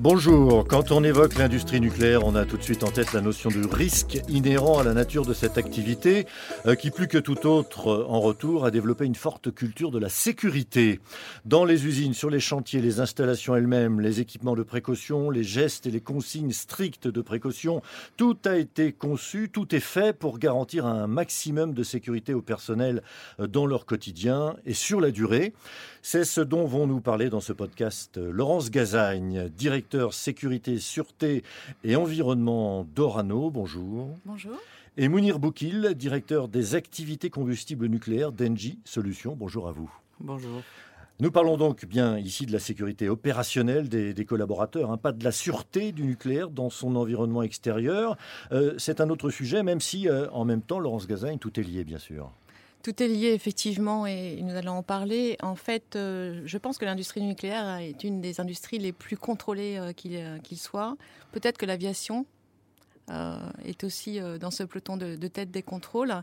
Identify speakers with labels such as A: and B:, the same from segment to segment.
A: Bonjour, quand on évoque l'industrie nucléaire, on a tout de suite en tête la notion de risque inhérent à la nature de cette activité, euh, qui plus que tout autre, euh, en retour, a développé une forte culture de la sécurité. Dans les usines, sur les chantiers, les installations elles-mêmes, les équipements de précaution, les gestes et les consignes strictes de précaution, tout a été conçu, tout est fait pour garantir un maximum de sécurité au personnel euh, dans leur quotidien et sur la durée. C'est ce dont vont nous parler dans ce podcast Laurence Gazagne, directeur sécurité, sûreté et environnement d'Orano. Bonjour.
B: Bonjour.
A: Et Mounir Boukil, directeur des activités combustibles nucléaires d'Engie Solutions. Bonjour à vous.
C: Bonjour.
A: Nous parlons donc bien ici de la sécurité opérationnelle des, collaborateurs, hein, pas de la sûreté du nucléaire dans son environnement extérieur. Euh, c'est un autre sujet, même si euh, en même temps, Laurence Gazagne, tout est lié, bien sûr.
B: Tout est lié effectivement et nous allons en parler. En fait, euh, je pense que l'industrie nucléaire est une des industries les plus contrôlées euh, euh, qu'il soit. Peut-être que l'aviation est aussi dans ce peloton de, tête des contrôles.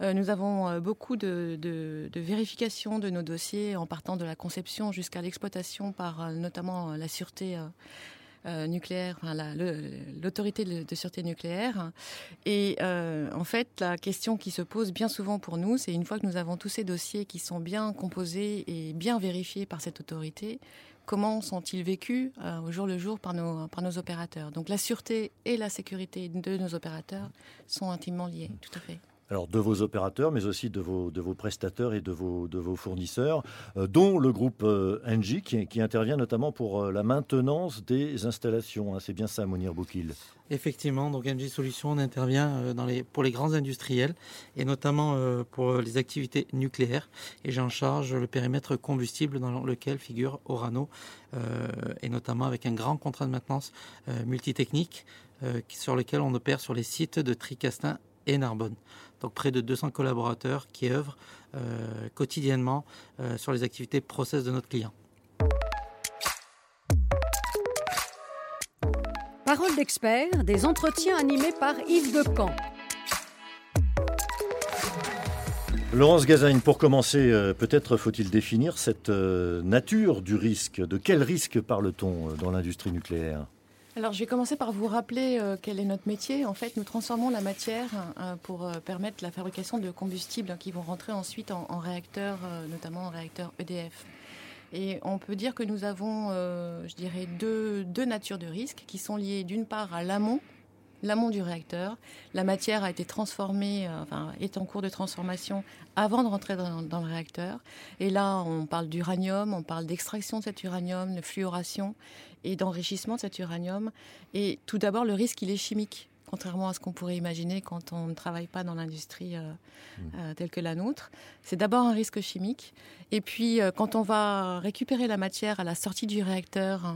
B: nous avons beaucoup de, de, vérifications de nos dossiers en partant de la conception jusqu'à l'exploitation par notamment la sûreté euh, nucléaire, l'autorité de, sûreté nucléaire. Et euh, en fait, la question qui se pose bien souvent pour nous, c'est une fois que nous avons tous ces dossiers qui sont bien composés et bien vérifiés par cette autorité, comment sont-ils vécus euh, au jour le jour par nos, par nos opérateurs? Donc la sûreté et la sécurité de nos opérateurs sont intimement liés, tout à fait
A: alors de vos opérateurs, mais aussi de vos, de vos prestataires et de vos, de vos fournisseurs, euh, dont le groupe euh, Engie, qui, intervient notamment pour euh, la maintenance des installations. Hein. C'est bien ça, Monir Boukil
C: Effectivement, donc Engie Solutions, on intervient pour les grands industriels et notamment pour les activités nucléaires. Et j'en charge le périmètre combustible dans lequel figure Orano, et notamment avec un grand contrat de maintenance multitechnique sur lequel on opère sur les sites de Tricastin et Narbonne donc près de 200 collaborateurs qui œuvrent euh, quotidiennement euh, sur les activités process de notre client.
D: Parole d'expert, des entretiens animés par Yves Decamp.
A: Laurence Gazagne, pour commencer, euh, peut-être faut-il définir cette nature du risque. De quel risque parle-t-on dans l'industrie nucléaire?
B: Alors, je vais commencer par vous rappeler euh, quel est notre métier. En fait, nous transformons la matière euh, pour euh, permettre la fabrication de combustibles qui vont rentrer ensuite en, réacteurs, notamment en réacteurs EDF. Et on peut dire que nous avons, je dirais, deux, deux natures de risques qui sont liées d'une part à l'amont, l'amont du réacteur. La matière a été transformée, enfin, est en cours de transformation avant de rentrer dans, dans le réacteur. Et là, on parle d'uranium, on parle d'extraction de cet uranium, de fluoration et d'enrichissement de cet uranium. Et tout d'abord, le risque, il est chimique contrairement à ce qu'on pourrait imaginer quand on ne travaille pas dans l'industrie euh, mmh. euh, telle que la nôtre. C'est d'abord un risque chimique. Et puis, euh, quand on va récupérer la matière à la sortie du réacteur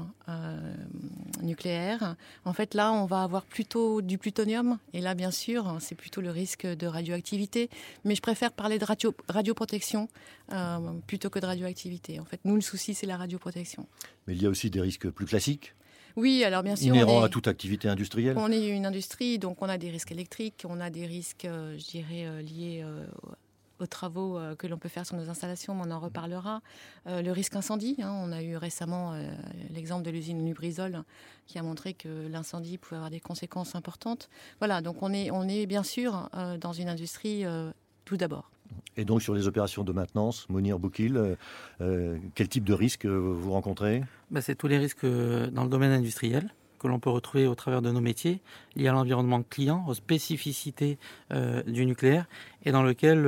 B: nucléaire, en fait, là, on va avoir plutôt du plutonium. Et là, bien sûr, c'est plutôt le risque de radioactivité. Mais je préfère parler de radio, radioprotection plutôt que de radioactivité. En fait, nous, le souci, c'est la radioprotection.
A: Mais il y a aussi des risques plus classiques
B: oui, alors bien sûr.
A: Inhérent à toute activité industrielle
B: On est une industrie, donc on a des risques électriques, on a des risques, euh, je dirais, euh, liés euh, aux travaux que l'on peut faire sur nos installations, on en reparlera. le risque incendie, hein, on a eu récemment l'exemple de l'usine Lubrizol qui a montré que l'incendie pouvait avoir des conséquences importantes. Voilà, donc on est, on est bien sûr dans une industrie tout d'abord.
A: Et donc sur les opérations de maintenance, Monir Boukil, euh, euh, quel type de risques euh, vous rencontrez?
C: Bah, C'est tous les risques dans le domaine industriel que l'on peut retrouver au travers de nos métiers, liés à l'environnement client, aux spécificités du nucléaire, et dans lequel,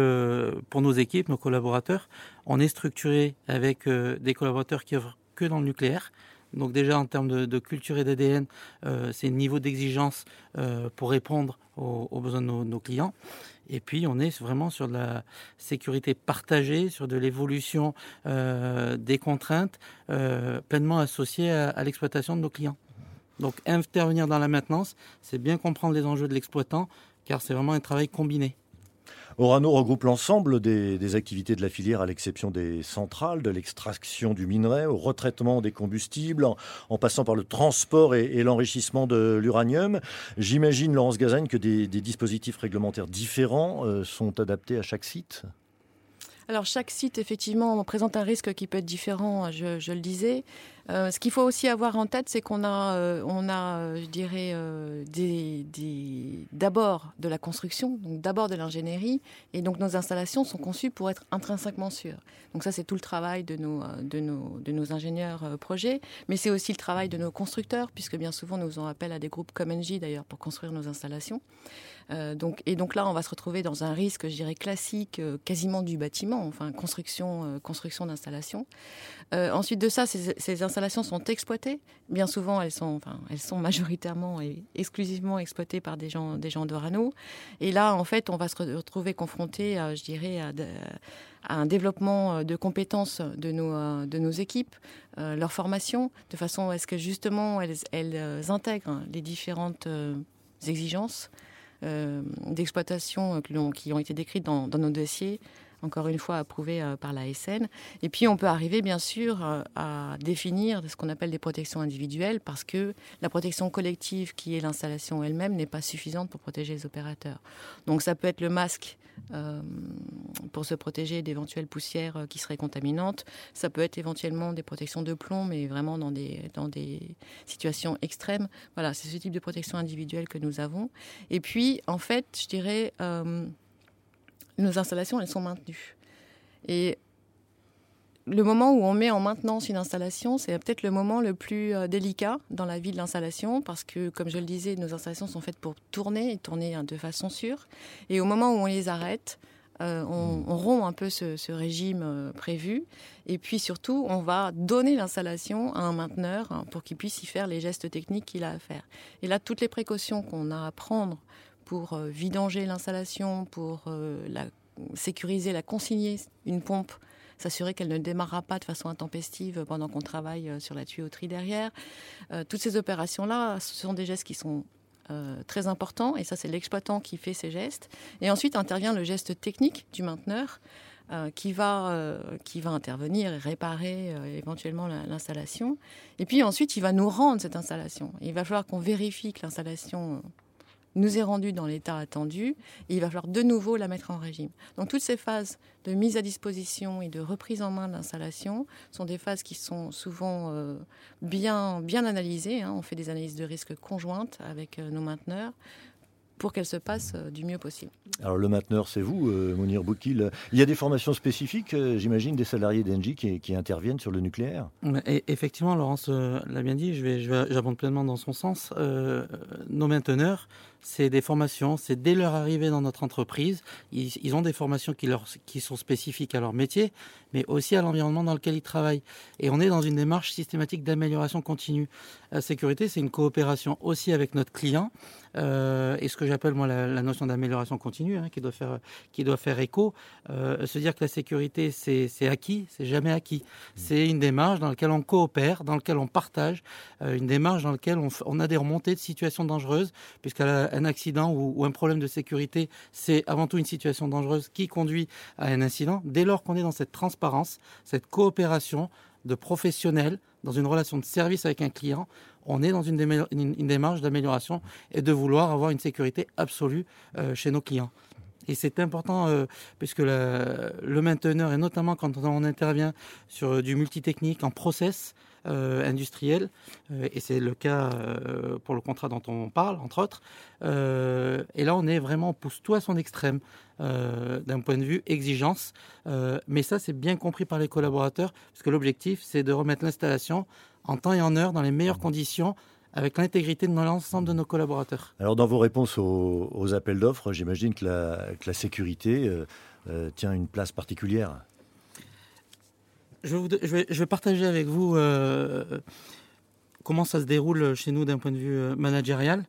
C: pour nos équipes, nos collaborateurs, on est structuré avec des collaborateurs qui œuvrent que dans le nucléaire, donc déjà en termes de, culture et d'ADN, c'est le niveau d'exigence pour répondre aux, besoins de nos, clients. Et puis, on est vraiment sur de la sécurité partagée, sur de l'évolution euh, des contraintes euh, pleinement associées à, l'exploitation de nos clients. Donc, intervenir dans la maintenance, c'est bien comprendre les enjeux de l'exploitant, car c'est vraiment un travail combiné.
A: Orano regroupe l'ensemble des, activités de la filière à l'exception des centrales, de l'extraction du minerai au retraitement des combustibles, en, passant par le transport et, l'enrichissement de l'uranium. J'imagine, Laurence Gazagne, que des, dispositifs réglementaires différents euh, sont adaptés à chaque site?
B: Alors chaque site, effectivement, présente un risque qui peut être différent, je le disais. Euh, ce qu'il faut aussi avoir en tête, c'est qu'on a, euh, on a, euh, je dirais, d'abord de la construction, donc d'abord de l'ingénierie, et donc nos installations sont conçues pour être intrinsèquement sûres. Donc ça, c'est tout le travail de nos, de nos, de nos ingénieurs projets, mais c'est aussi le travail de nos constructeurs, puisque bien souvent nous faisons appel à des groupes comme Engie d'ailleurs pour construire nos installations. Donc, et donc là, on va se retrouver dans un risque, je dirais, classique, quasiment du bâtiment, enfin construction, construction d'installation. ensuite de ça, ces, installations sont exploitées. Bien souvent, elles sont, enfin, elles sont majoritairement et exclusivement exploitées par des gens, des gens d'Orano. Et là, en fait, on va se retrouver confronté, je dirais, à, un développement de compétences de nos, de nos équipes, euh, leur formation, de façon à ce que justement elles, intègrent les différentes euh, exigences euh, d'exploitation qui ont été décrites dans, dans nos dossiers encore une fois approuvé euh, par la SN. Et puis on peut arriver bien sûr euh, à définir ce qu'on appelle des protections individuelles parce que la protection collective qui est l'installation elle-même n'est pas suffisante pour protéger les opérateurs. Donc ça peut être le masque euh, pour se protéger d'éventuelles poussières qui seraient contaminantes. Ça peut être éventuellement des protections de plomb, mais vraiment dans des, dans des situations extrêmes. Voilà, c'est ce type de protection individuelle que nous avons. Et puis, en fait, je dirais, nos installations, elles sont maintenues. Et le moment où on met en maintenance une installation, c'est peut-être le moment le plus euh, délicat dans la vie de l'installation parce que, comme je le disais, nos installations sont faites pour tourner et tourner hein, de façon sûre. Et au moment où on les arrête, euh, on, rompt un peu ce, régime euh, prévu. Et puis surtout, on va donner l'installation à un mainteneur hein, pour qu'il puisse y faire les gestes techniques qu'il a à faire. Et là, toutes les précautions qu'on a à prendre pour euh, vidanger l'installation, pour euh, la sécuriser, la consigner, une pompe, s'assurer qu'elle ne démarrera pas de façon intempestive pendant qu'on travaille euh, sur la tuyauterie derrière. toutes ces opérations-là, ce sont des gestes qui sont très importants, et ça c'est l'exploitant qui fait ces gestes. Et ensuite intervient le geste technique du mainteneur. qui, va, qui va intervenir et réparer éventuellement l'installation. Et puis ensuite, il va nous rendre cette installation. Il va falloir qu'on vérifie que l'installation nous est rendue dans l'état attendu et il va falloir de nouveau la mettre en régime. Donc toutes ces phases de mise à disposition et de reprise en main de l'installation sont des phases qui sont souvent euh, bien, bien analysées. Hein. On fait des analyses de risque conjointes avec euh, nos mainteneurs pour qu'elle se passe euh, du mieux possible.
A: Alors le mainteneur, c'est vous, euh, Mounir Boukil. Il y a des formations spécifiques, euh, j'imagine, des salariés d'Engie qui, interviennent sur le nucléaire?
C: Et Effectivement, Laurence l'a bien dit, je vais, j'abonde pleinement dans son sens. nos mainteneurs, c'est des formations, c'est dès leur arrivée dans notre entreprise, ils, ont des formations qui, leur, qui sont spécifiques à leur métier, mais aussi à l'environnement dans lequel ils travaillent. Et on est dans une démarche systématique d'amélioration continue. La sécurité, c'est une coopération aussi avec notre client. Euh, et ce que j'appelle moi la, notion d'amélioration continue, hein, qui doit faire qui doit faire écho, euh, se dire que la sécurité c'est acquis, c'est jamais acquis. C'est une démarche dans laquelle on coopère, dans laquelle on partage, euh, une démarche dans laquelle on, on, a des remontées de situations dangereuses, puisqu'un accident ou, un problème de sécurité, c'est avant tout une situation dangereuse qui conduit à un incident. Dès lors qu'on est dans cette transparence, cette coopération de professionnels dans une relation de service avec un client, on est dans une, démarche d'amélioration et de vouloir avoir une sécurité absolue euh, chez nos clients. Et c'est important euh, puisque le mainteneur, et notamment quand on intervient sur du multitechnique en process euh, industriel, et c'est le cas pour le contrat dont on parle, entre autres, et là on est vraiment, pousse tout à son extrême d'un point de vue exigence, mais ça c'est bien compris par les collaborateurs, parce que l'objectif c'est de remettre l'installation en temps et en heure, dans les meilleures conditions, avec l'intégrité de l'ensemble de nos collaborateurs.
A: Alors dans vos réponses aux, appels d'offres, j'imagine que la, sécurité euh, euh, tient une place particulière.
C: Je, vais, partager avec vous euh, comment ça se déroule chez nous d'un point de vue managérial.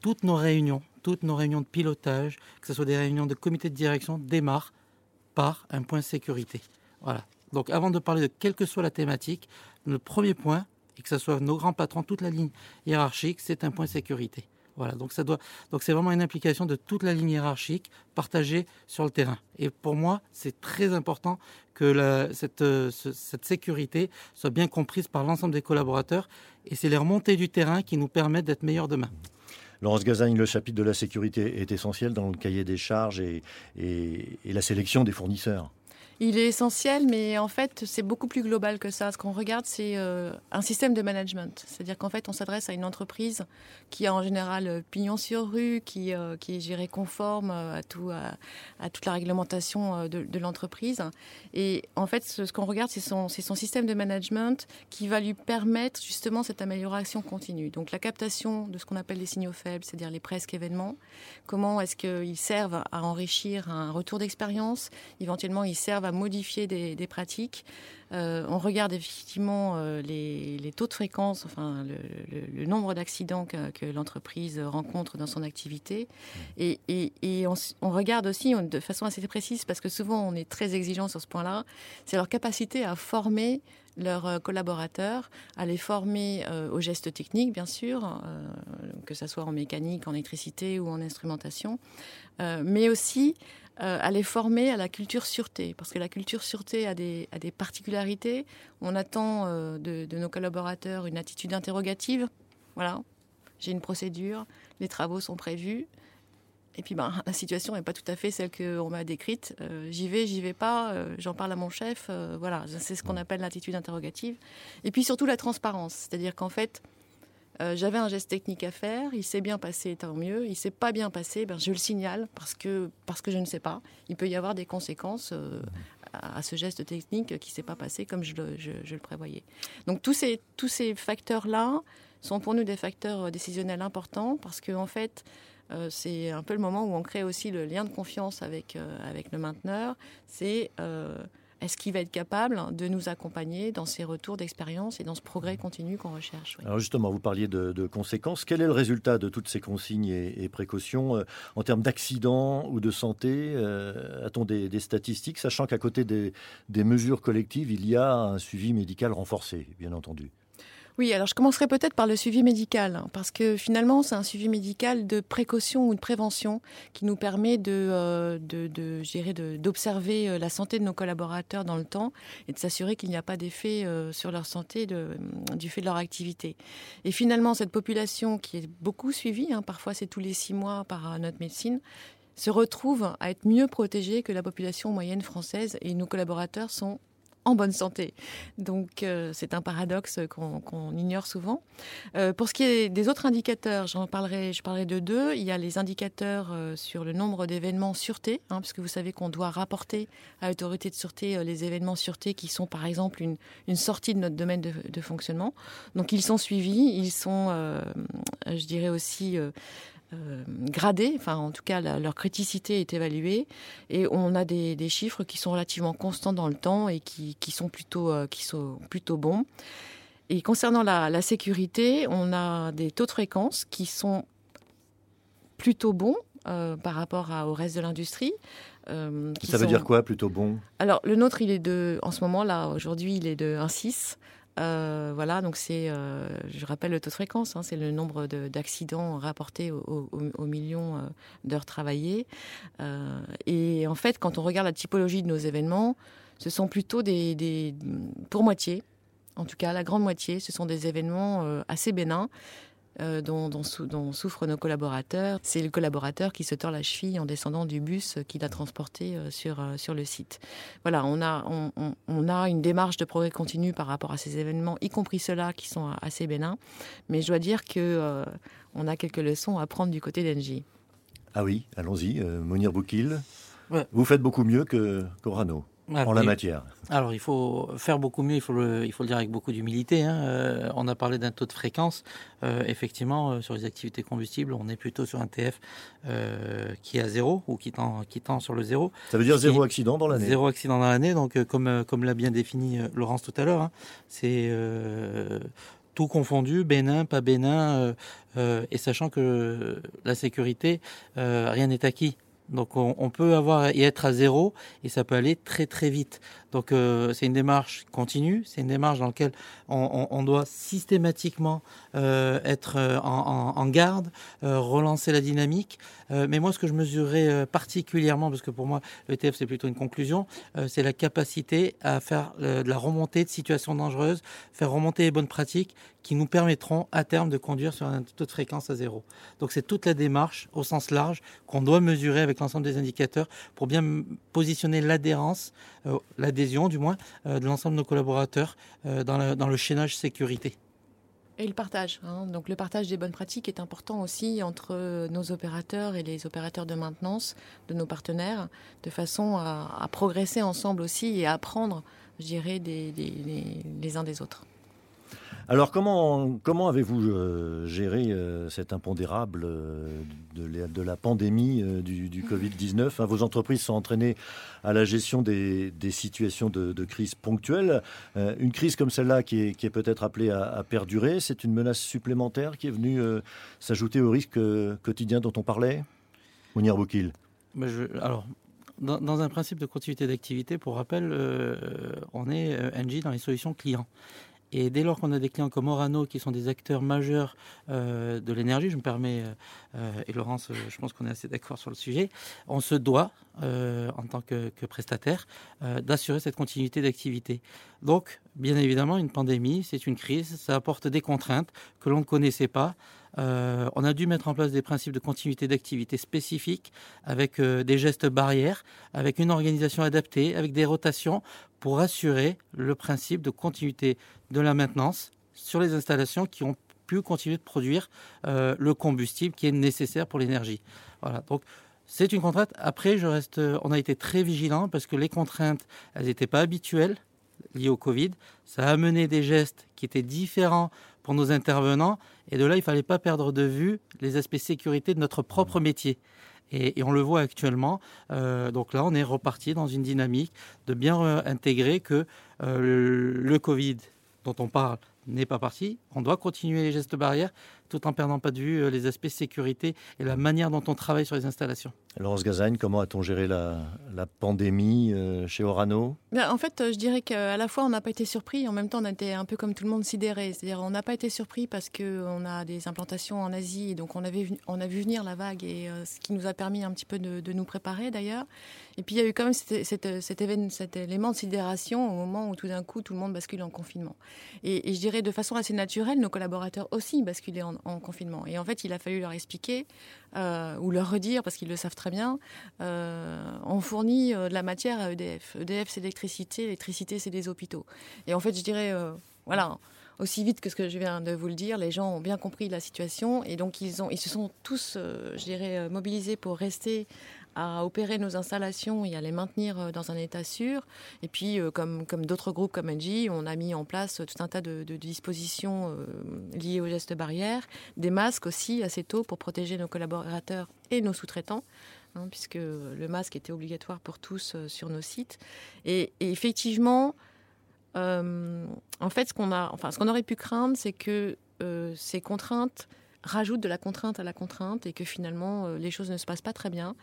C: Toutes nos réunions, toutes nos réunions de pilotage, que ce soit des réunions de comité de direction, démarrent par un point sécurité. Voilà. Donc avant de parler de quelle que soit la thématique, le premier point, et que ce soit nos grands patrons, toute la ligne hiérarchique, c'est un point sécurité. Voilà, donc ça doit, donc c'est vraiment une implication de toute la ligne hiérarchique partagée sur le terrain. Et pour moi, c'est très important que cette, cette sécurité soit bien comprise par l'ensemble des collaborateurs. Et c'est les remontées du terrain qui nous permettent d'être meilleurs demain.
A: Laurence Gazagne, le chapitre de la sécurité est essentiel dans le cahier des charges et, et la sélection des fournisseurs.
B: Il est essentiel, mais en fait, c'est beaucoup plus global que ça. Ce qu'on regarde, c'est euh, un système de management. C'est-à-dire qu'en fait, on s'adresse à une entreprise qui a en général euh, pignon sur rue, qui, euh, qui est gérée conforme à, tout, à, toute la réglementation de, l'entreprise. Et en fait, ce, qu'on regarde, c'est son, son système de management qui va lui permettre justement cette amélioration continue. Donc la captation de ce qu'on appelle les signaux faibles, c'est-à-dire les presque événements. Comment est-ce qu'ils servent à enrichir un retour d'expérience? Éventuellement, ils servent à modifier des, pratiques. Euh, on regarde effectivement euh, les, taux de fréquence, enfin le, nombre d'accidents que, l'entreprise rencontre dans son activité. Et, on, regarde aussi de façon assez précise, parce que souvent on est très exigeant sur ce point-là, c'est leur capacité à former leurs euh, collaborateurs, à les former aux gestes techniques, bien sûr, que ce soit en mécanique, en électricité ou en instrumentation, mais aussi euh, à les former à la culture sûreté, parce que la culture sûreté a des, a des particularités. On attend euh, de, nos collaborateurs une attitude interrogative. Voilà, j'ai une procédure, les travaux sont prévus. Et puis, ben, la situation n'est pas tout à fait celle qu'on m'a décrite. Euh, j'y vais, j'y vais pas, j'en parle à mon chef. voilà, c'est ce qu'on appelle l'attitude interrogative. Et puis surtout la transparence. C'est-à-dire qu'en fait, euh, j'avais un geste technique à faire, il s'est bien passé, tant mieux. Il s'est pas bien passé, ben, je le signale parce que, parce que je ne sais pas. Il peut y avoir des conséquences euh, à, ce geste technique qui s'est pas passé comme je le, je, le prévoyais. Donc tous ces, tous ces facteurs-là sont pour nous des facteurs décisionnels importants parce qu'en en fait, euh, c'est un peu le moment où on crée aussi le lien de confiance avec, avec le mainteneur. C'est est-ce qu'il va être capable de nous accompagner dans ces retours d'expérience et dans ce progrès continu qu'on recherche
A: Alors justement, vous parliez de, conséquences. Quel est le résultat de toutes ces consignes et, précautions euh, en termes d'accidents ou de santé euh, A-t-on des, statistiques, sachant qu'à côté des mesures collectives, il y a un suivi médical renforcé, bien entendu?
B: Oui, alors je commencerai peut-être par le suivi médical, hein, parce que finalement, c'est un suivi médical de précaution ou de prévention qui nous permet de, euh, de, d'observer euh, la santé de nos collaborateurs dans le temps et de s'assurer qu'il n'y a pas d'effet euh, sur leur santé du fait de leur activité. Et finalement, cette population qui est beaucoup suivie, hein, parfois c'est tous les six mois par notre médecine, se retrouve à être mieux protégée que la population moyenne française et nos collaborateurs sont en bonne santé. Donc euh, c'est un paradoxe qu'on ignore souvent. Euh, pour ce qui est des autres indicateurs, j'en parlerai, je parlerai de deux. Il y a les indicateurs euh, sur le nombre d'événements sûreté, hein, puisque vous savez qu'on doit rapporter à l'autorité de sûreté les événements sûreté qui sont par exemple une, sortie de notre domaine de, de, fonctionnement. Donc ils sont suivis, ils sont, je dirais aussi euh, gradés, enfin en tout cas leur criticité est évaluée et on a des, chiffres qui sont relativement constants dans le temps et qui, sont, plutôt, euh, qui sont plutôt bons. Et concernant la, sécurité, on a des taux de fréquence qui sont plutôt bons euh, par rapport au reste de l'industrie.
A: ça veut dire quoi plutôt bon?
B: Alors le nôtre, il est de, en ce moment là, aujourd'hui, il est de 1,6. Euh, voilà, donc c'est, euh, je rappelle le taux de fréquence, hein, c'est le nombre d'accidents rapportés au, million euh, d'heures travaillées. et en fait, quand on regarde la typologie de nos événements, ce sont plutôt des pour moitié, en tout cas la grande moitié, ce sont des événements assez bénins euh, dont, souffrent nos collaborateurs. C'est le collaborateur qui se tord la cheville en descendant du bus qui l'a transporté euh, sur, euh, sur le site. Voilà, on a, on, a une démarche de progrès continu par rapport à ces événements, y compris ceux-là qui sont assez bénins. Mais je dois dire que on a quelques leçons à prendre du côté d'Engie.
A: Ah oui, allons-y. Monir Boukil, vous faites beaucoup mieux que Corano en la matière
C: Alors, il faut faire beaucoup mieux, il faut le, il faut le dire avec beaucoup d'humilité. Hein. Euh, on a parlé d'un taux de fréquence. Euh, effectivement, euh, sur les activités combustibles, on est plutôt sur un TF qui est à zéro ou qui tend, qui tend sur le zéro.
A: Ça veut dire zéro accident dans l'année
C: Zéro accident dans l'année. Donc, comme, comme l'a bien défini Laurence tout à l'heure, hein, c'est tout confondu, bénin, pas bénin, et sachant que la sécurité, rien n'est acquis. Donc on, peut avoir et être à zéro et ça peut aller très très vite. Donc euh, c'est une démarche continue, c'est une démarche dans laquelle on, doit systématiquement euh, être euh, en, garde, relancer la dynamique. mais moi ce que je mesurerais particulièrement, parce que pour moi l'ETF c'est plutôt une conclusion, c'est la capacité à faire de la remontée de situations dangereuses, faire remonter les bonnes pratiques qui nous permettront à terme de conduire sur un taux de fréquence à zéro. Donc c'est toute la démarche au sens large qu'on doit mesurer avec l'ensemble des indicateurs pour bien positionner l'adhérence, euh, l'adhésion du moins, euh, de l'ensemble de nos collaborateurs euh, dans, dans, le chaînage sécurité.
B: Et le partage. Hein. Donc le partage des bonnes pratiques est important aussi entre nos opérateurs et les opérateurs de maintenance de nos partenaires, de façon à, progresser ensemble aussi et à apprendre, je dirais, des, les uns des autres.
A: Alors comment, comment avez-vous euh, géré euh, cet impondérable euh, de, la pandémie du, Covid-19 hein, Vos entreprises sont entraînées à la gestion des, situations de, crise ponctuelles. une crise comme celle-là qui est, peut-être appelée à, perdurer, c'est une menace supplémentaire qui est venue s'ajouter au risque quotidien dont on parlait? Mounir Boukil
C: alors, dans, un principe de continuité d'activité, pour rappel, on est NG dans les solutions clients. Et dès lors qu'on a des clients comme Orano, qui sont des acteurs majeurs euh, de l'énergie, je me permets, euh, euh, et Laurence, je pense qu'on est assez d'accord sur le sujet, on se doit, en tant que, que prestataire, d'assurer cette continuité d'activité. Donc, bien évidemment, une pandémie, c'est une crise, ça apporte des contraintes que l'on ne connaissait pas. Euh, on a dû mettre en place des principes de continuité d'activité spécifiques avec euh, des gestes barrières, avec une organisation adaptée, avec des rotations pour assurer le principe de continuité de la maintenance sur les installations qui ont pu continuer de produire euh, le combustible qui est nécessaire pour l'énergie. Voilà. Donc c'est une contrainte. Après, je reste, on a été très vigilant parce que les contraintes, elles n'étaient pas habituelles liées au Covid. Ça a amené des gestes qui étaient différents pour nos intervenants. Et de là, il ne fallait pas perdre de vue les aspects sécurité de notre propre métier. Et, on le voit actuellement. Euh, donc là, on est reparti dans une dynamique de bien intégrer que euh, le Covid dont on parle n'est pas parti. On doit continuer les gestes barrières tout en perdant pas de vue euh, les aspects sécurité et la manière dont on travaille sur les installations.
A: Laurence Gazagne, comment a-t-on géré la, pandémie euh, chez Orano?
B: En fait, je dirais qu'à la fois on n'a pas été surpris, en même temps on a été un peu comme tout le monde sidéré. C'est-à-dire on n'a pas été surpris parce qu'on a des implantations en Asie, et donc on, avait, on a vu venir la vague et euh, ce qui nous a permis un petit peu de, nous préparer d'ailleurs. Et puis il y a eu quand même cet, cet, événement, cet élément de sidération au moment où tout d'un coup tout le monde bascule en confinement. Et, et, je dirais de façon assez naturelle, nos collaborateurs aussi basculaient en, en confinement. Et en fait, il a fallu leur expliquer euh, ou leur redire, parce qu'ils le savent très bien, euh, on fournit euh, de la matière à EDF. EDF, c'est l'électricité, l'électricité, c'est des hôpitaux. Et en fait, je dirais, voilà, aussi vite que ce que je viens de vous le dire, les gens ont bien compris la situation et donc ils, ont, ils se sont tous, je dirais, mobilisés pour rester à opérer nos installations et à les maintenir euh, dans un état sûr. Et puis, euh, comme, comme d'autres groupes comme Engie, on a mis en place tout un tas de, dispositions euh, liées aux gestes barrières, des masques aussi assez tôt pour protéger nos collaborateurs et nos sous-traitants. Hein, puisque le masque était obligatoire pour tous sur nos sites. Et, effectivement, en fait, ce qu'on enfin, ce qu'on aurait pu craindre, c'est que ces contraintes rajoute de la contrainte à la contrainte et que finalement euh, les choses ne se passent pas très bien.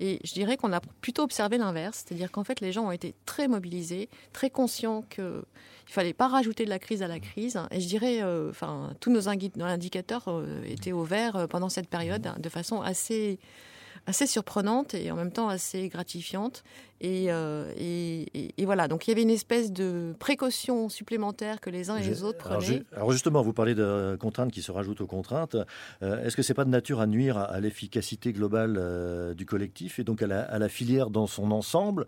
B: Et je dirais qu'on a plutôt observé l'inverse, c'est-à-dire qu'en fait les gens ont été très mobilisés, très conscients qu'il ne fallait pas rajouter de la crise à la crise. Et je dirais, euh, enfin, tous nos indicateurs euh, étaient au vert pendant cette période de façon assez assez surprenante et en même temps assez gratifiante. Euh, et, et, voilà, donc il y avait une espèce de précaution supplémentaire que les uns et les autres prenaient.
A: Alors, justement, vous parlez de contraintes qui se rajoutent aux contraintes. Euh, est-ce que c'est pas de nature à nuire à, l'efficacité globale euh, du collectif et donc à la, filière dans son ensemble,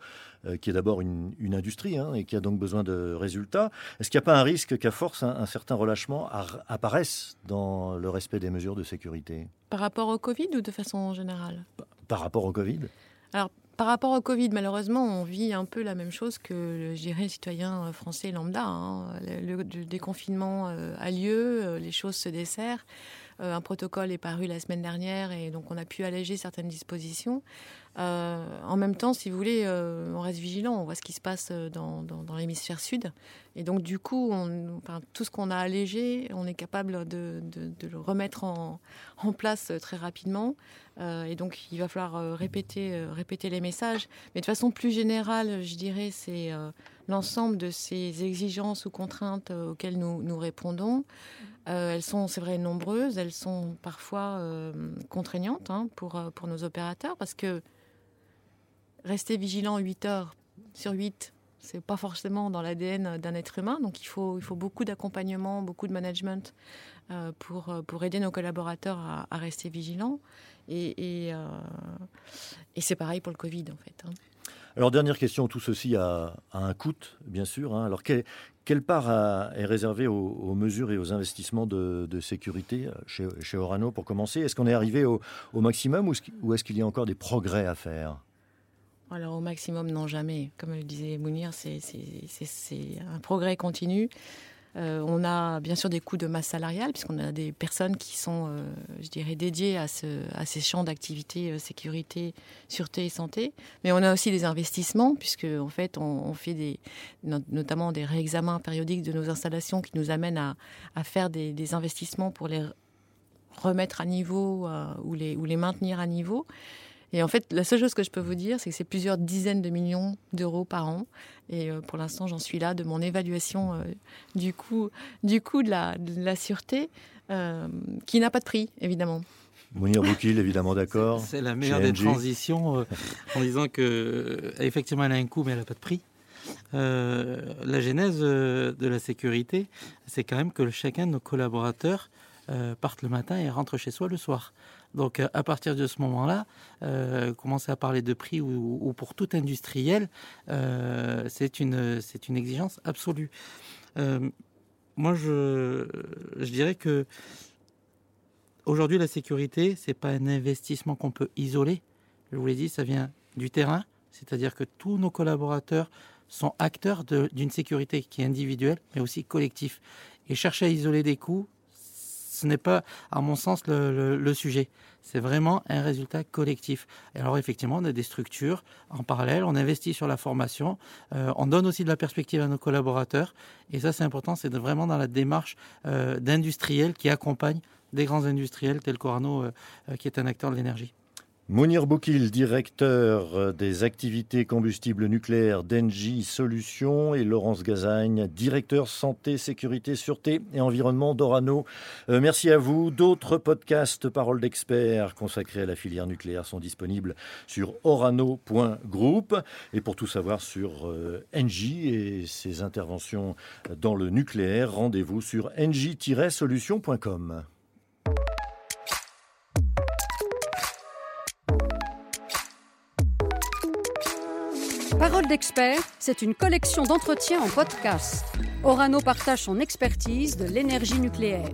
A: qui est d'abord une, industrie hein, et qui a donc besoin de résultats? Est-ce qu'il n'y a pas un risque qu'à force un, un certain relâchement apparaisse dans le respect des mesures de sécurité?
B: Par rapport au Covid ou de façon générale?
A: Par rapport au Covid.
B: Alors, par rapport au Covid, malheureusement, on vit un peu la même chose que, je dirais, le citoyen euh, français lambda. Hein. Le, déconfinement euh, a lieu, euh, les choses se desserrent. un protocole est paru la semaine dernière et donc on a pu alléger certaines dispositions. En même temps, si vous voulez, on reste vigilant, on voit ce qui se passe dans, l'hémisphère sud. Et donc du coup, tout ce qu'on a allégé, on est capable de, le remettre en, en, place très rapidement. et donc il va falloir répéter, répéter les messages. Mais de façon plus générale, je dirais, c'est l'ensemble de ces exigences ou contraintes euh, auxquelles nous, nous répondons. Euh, elles sont, c'est vrai, nombreuses. Elles sont parfois euh, contraignantes hein, pour, pour nos opérateurs parce que rester vigilant 8 heures sur 8, c'est pas forcément dans l'ADN d'un être humain. Donc il faut, il faut beaucoup d'accompagnement, beaucoup de management pour, pour aider nos collaborateurs à, rester vigilants. Et, et, et c'est pareil pour le Covid en fait. Hein.
A: Alors, dernière question, tout ceci a, un coût, bien sûr. Hein. Alors, quelle part est réservée aux, mesures et aux investissements de, sécurité euh, chez, Orano pour commencer? Est-ce qu'on est arrivé au, maximum ou est-ce qu'il y a encore des progrès à faire?
B: Alors au maximum, non jamais. Comme le disait Mounir, c'est un progrès continu. Euh, on a bien sûr des coûts de masse salariale, puisqu'on a des personnes qui sont, euh, je dirais, dédiées à, ces champs d'activité euh, sécurité, sûreté et santé. Mais on a aussi des investissements, puisque en fait, on, fait des, notamment des réexamens périodiques de nos installations qui nous amènent à, faire des, investissements pour les remettre à niveau ou, les, ou les maintenir à niveau. Et en fait, la seule chose que je peux vous dire, c'est que c'est plusieurs dizaines de millions d'euros par an. Et euh, pour l'instant, j'en suis là de mon évaluation euh, du coût, du coût de, la, de la sûreté, euh, qui n'a pas de prix, évidemment.
A: Mounir Boukil, évidemment d'accord.
C: C'est la meilleure des transitions en disant que effectivement elle a un coût, mais elle n'a pas de prix. la genèse de la sécurité, c'est quand même que chacun de nos collaborateurs parte le matin et rentre chez soi le soir. Donc à partir de ce moment-là, euh, commencer à parler de prix ou, pour tout industriel, euh, c'est une, c'est une exigence absolue. Euh, moi, je, je dirais que aujourd'hui, la sécurité, c'est pas un investissement qu'on peut isoler. Je vous l'ai dit, ça vient du terrain, c'est-à-dire que tous nos collaborateurs sont acteurs d'une sécurité qui est individuelle, mais aussi collective. Et chercher à isoler des coûts, ce n'est pas, à mon sens, le, sujet. C'est vraiment un résultat collectif. Alors, effectivement, on a des structures en parallèle, on investit sur la formation, euh, on donne aussi de la perspective à nos collaborateurs. Et ça, c'est important, c'est vraiment dans la démarche euh, d'industriels qui accompagnent des grands industriels tels qu'Orano, euh, qui est un acteur de l'énergie.
A: Mounir Boukil, directeur des activités combustibles nucléaires d'Engie Solutions, et Laurence Gazagne, directeur santé, sécurité, sûreté et environnement d'Orano. Euh, merci à vous. D'autres podcasts Paroles d'experts consacrés à la filière nucléaire sont disponibles sur orano.group. Et pour tout savoir sur euh, Engie et ses interventions dans le nucléaire, rendez-vous sur engie-solutions.com.
D: Parole d'expert, c'est une collection d'entretiens en podcast. Orano partage son expertise de l'énergie nucléaire.